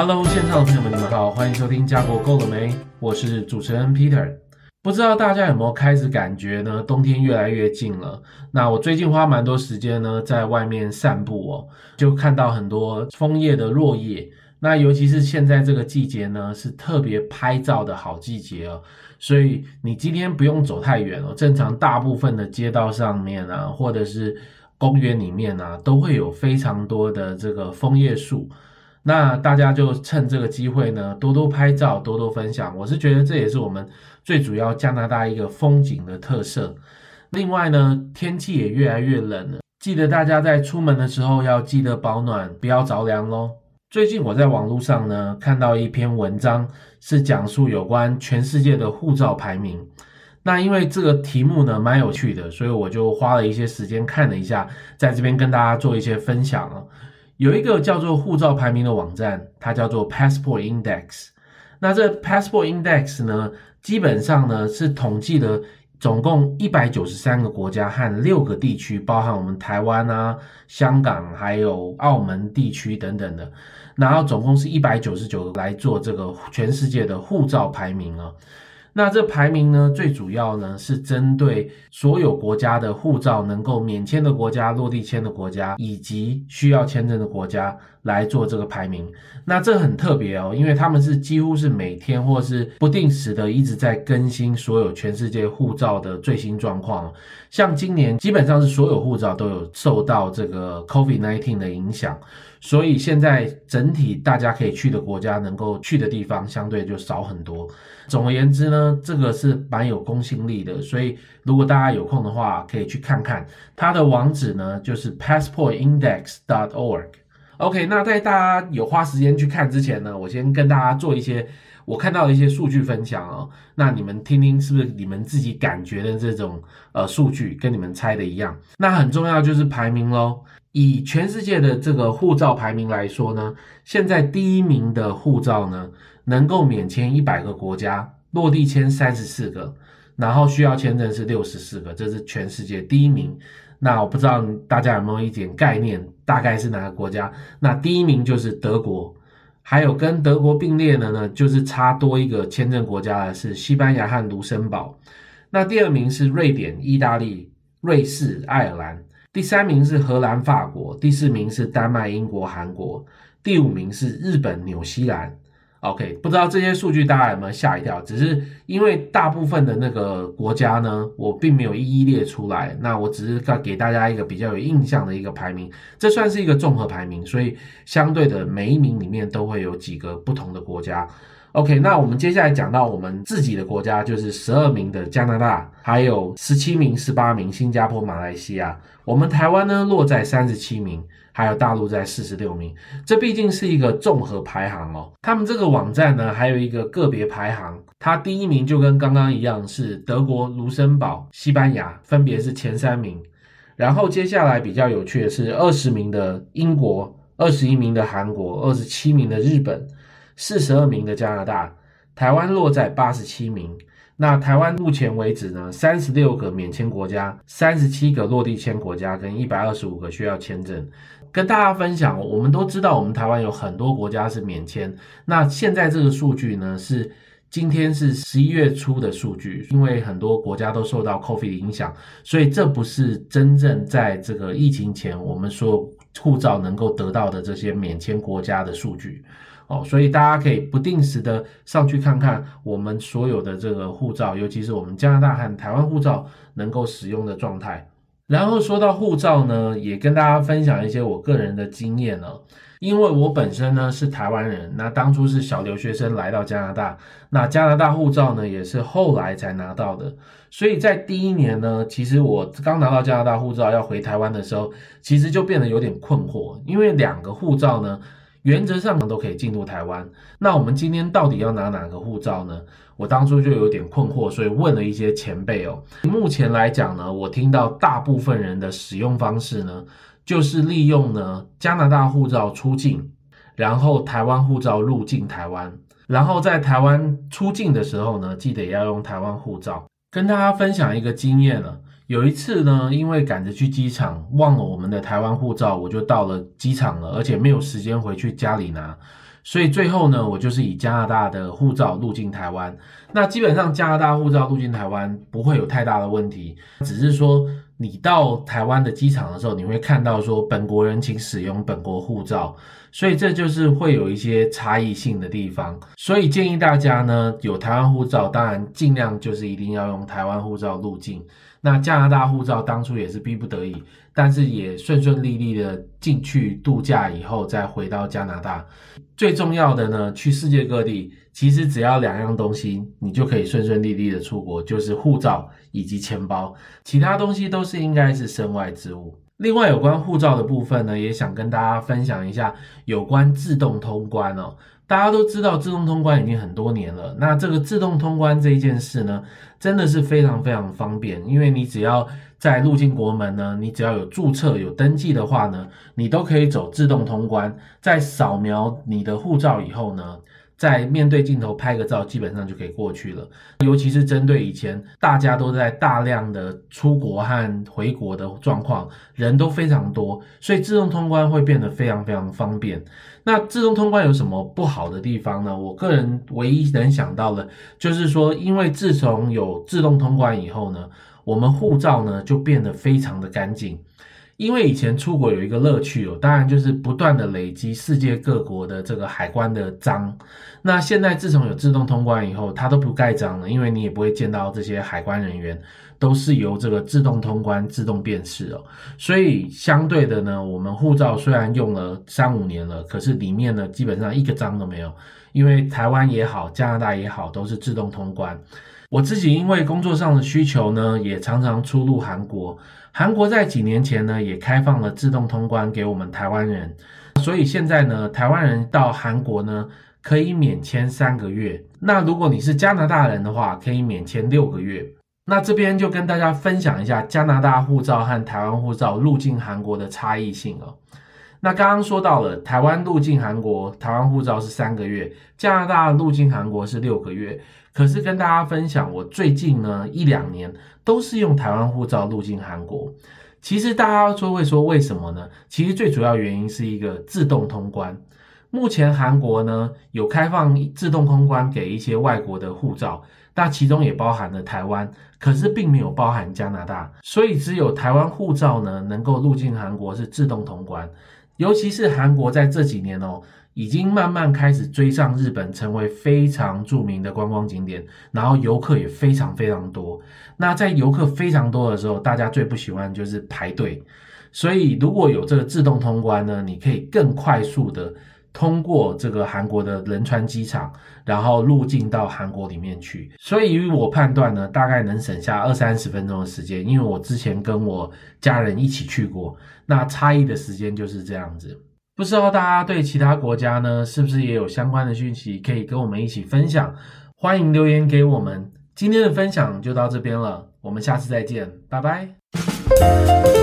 Hello，线上的朋友们，你们好，欢迎收听家国够了没？我是主持人 Peter。不知道大家有没有开始感觉呢？冬天越来越近了。那我最近花蛮多时间呢，在外面散步哦，就看到很多枫叶的落叶。那尤其是现在这个季节呢，是特别拍照的好季节哦。所以你今天不用走太远哦，正常大部分的街道上面啊，或者是公园里面啊，都会有非常多的这个枫叶树。那大家就趁这个机会呢，多多拍照，多多分享。我是觉得这也是我们最主要加拿大一个风景的特色。另外呢，天气也越来越冷了，记得大家在出门的时候要记得保暖，不要着凉喽。最近我在网络上呢看到一篇文章，是讲述有关全世界的护照排名。那因为这个题目呢蛮有趣的，所以我就花了一些时间看了一下，在这边跟大家做一些分享。有一个叫做护照排名的网站，它叫做 Passport Index。那这 Passport Index 呢，基本上呢是统计了总共一百九十三个国家和六个地区，包含我们台湾啊、香港还有澳门地区等等的。然后总共是一百九十九个来做这个全世界的护照排名啊。那这排名呢，最主要呢是针对所有国家的护照能够免签的国家、落地签的国家以及需要签证的国家来做这个排名。那这很特别哦，因为他们是几乎是每天或是不定时的一直在更新所有全世界护照的最新状况。像今年基本上是所有护照都有受到这个 COVID-19 的影响。所以现在整体大家可以去的国家，能够去的地方相对就少很多。总而言之呢，这个是蛮有公信力的。所以如果大家有空的话，可以去看看它的网址呢，就是 passportindex.org。OK，那在大家有花时间去看之前呢，我先跟大家做一些我看到的一些数据分享哦。那你们听听是不是你们自己感觉的这种呃数据跟你们猜的一样？那很重要就是排名喽。以全世界的这个护照排名来说呢，现在第一名的护照呢，能够免签一百个国家，落地签三十四个，然后需要签证是六十四个，这是全世界第一名。那我不知道大家有没有一点概念，大概是哪个国家？那第一名就是德国，还有跟德国并列的呢，就是差多一个签证国家的是西班牙和卢森堡。那第二名是瑞典、意大利、瑞士、爱尔兰。第三名是荷兰、法国，第四名是丹麦、英国、韩国，第五名是日本、纽西兰。OK，不知道这些数据大家有没有吓一跳？只是因为大部分的那个国家呢，我并没有一一列出来，那我只是要给大家一个比较有印象的一个排名，这算是一个综合排名，所以相对的每一名里面都会有几个不同的国家。OK，那我们接下来讲到我们自己的国家，就是十二名的加拿大，还有十七名、十八名新加坡、马来西亚。我们台湾呢落在三十七名，还有大陆在四十六名。这毕竟是一个综合排行哦。他们这个网站呢还有一个个别排行，它第一名就跟刚刚一样是德国、卢森堡、西班牙，分别是前三名。然后接下来比较有趣的是二十名的英国，二十一名的韩国，二十七名的日本。四十二名的加拿大，台湾落在八十七名。那台湾目前为止呢，三十六个免签国家，三十七个落地签国家，跟一百二十五个需要签证。跟大家分享，我们都知道，我们台湾有很多国家是免签。那现在这个数据呢，是今天是十一月初的数据，因为很多国家都受到 COVID 影响，所以这不是真正在这个疫情前我们所有护照能够得到的这些免签国家的数据。哦，所以大家可以不定时的上去看看我们所有的这个护照，尤其是我们加拿大和台湾护照能够使用的状态。然后说到护照呢，也跟大家分享一些我个人的经验呢。因为我本身呢是台湾人，那当初是小留学生来到加拿大，那加拿大护照呢也是后来才拿到的。所以在第一年呢，其实我刚拿到加拿大护照要回台湾的时候，其实就变得有点困惑，因为两个护照呢。原则上都可以进入台湾，那我们今天到底要拿哪个护照呢？我当初就有点困惑，所以问了一些前辈哦。目前来讲呢，我听到大部分人的使用方式呢，就是利用呢加拿大护照出境，然后台湾护照入境台湾，然后在台湾出境的时候呢，记得要用台湾护照。跟大家分享一个经验了。有一次呢，因为赶着去机场，忘了我们的台湾护照，我就到了机场了，而且没有时间回去家里拿，所以最后呢，我就是以加拿大的护照入境台湾。那基本上加拿大护照入境台湾不会有太大的问题，只是说你到台湾的机场的时候，你会看到说本国人请使用本国护照，所以这就是会有一些差异性的地方。所以建议大家呢，有台湾护照，当然尽量就是一定要用台湾护照入境。那加拿大护照当初也是逼不得已，但是也顺顺利利的进去度假以后再回到加拿大。最重要的呢，去世界各地其实只要两样东西，你就可以顺顺利利的出国，就是护照以及钱包，其他东西都是应该是身外之物。另外有关护照的部分呢，也想跟大家分享一下有关自动通关哦。大家都知道自动通关已经很多年了，那这个自动通关这一件事呢，真的是非常非常方便，因为你只要在入境国门呢，你只要有注册有登记的话呢，你都可以走自动通关，在扫描你的护照以后呢。在面对镜头拍个照，基本上就可以过去了。尤其是针对以前大家都在大量的出国和回国的状况，人都非常多，所以自动通关会变得非常非常方便。那自动通关有什么不好的地方呢？我个人唯一能想到的，就是说，因为自从有自动通关以后呢，我们护照呢就变得非常的干净。因为以前出国有一个乐趣哦，当然就是不断的累积世界各国的这个海关的章。那现在自从有自动通关以后，它都不盖章了，因为你也不会见到这些海关人员，都是由这个自动通关自动辨识哦。所以相对的呢，我们护照虽然用了三五年了，可是里面呢基本上一个章都没有，因为台湾也好，加拿大也好，都是自动通关。我自己因为工作上的需求呢，也常常出入韩国。韩国在几年前呢，也开放了自动通关给我们台湾人，所以现在呢，台湾人到韩国呢，可以免签三个月。那如果你是加拿大人的话，可以免签六个月。那这边就跟大家分享一下加拿大护照和台湾护照入境韩国的差异性哦。那刚刚说到了台湾入境韩国，台湾护照是三个月，加拿大入境韩国是六个月。可是跟大家分享，我最近呢一两年都是用台湾护照入境韩国。其实大家说会说为什么呢？其实最主要原因是一个自动通关。目前韩国呢有开放自动通关给一些外国的护照，那其中也包含了台湾，可是并没有包含加拿大，所以只有台湾护照呢能够入境韩国是自动通关。尤其是韩国在这几年哦，已经慢慢开始追上日本，成为非常著名的观光景点，然后游客也非常非常多。那在游客非常多的时候，大家最不喜欢就是排队。所以如果有这个自动通关呢，你可以更快速的。通过这个韩国的仁川机场，然后入境到韩国里面去，所以以我判断呢，大概能省下二三十分钟的时间，因为我之前跟我家人一起去过，那差异的时间就是这样子。不知道大家对其他国家呢，是不是也有相关的讯息可以跟我们一起分享？欢迎留言给我们。今天的分享就到这边了，我们下次再见，拜拜。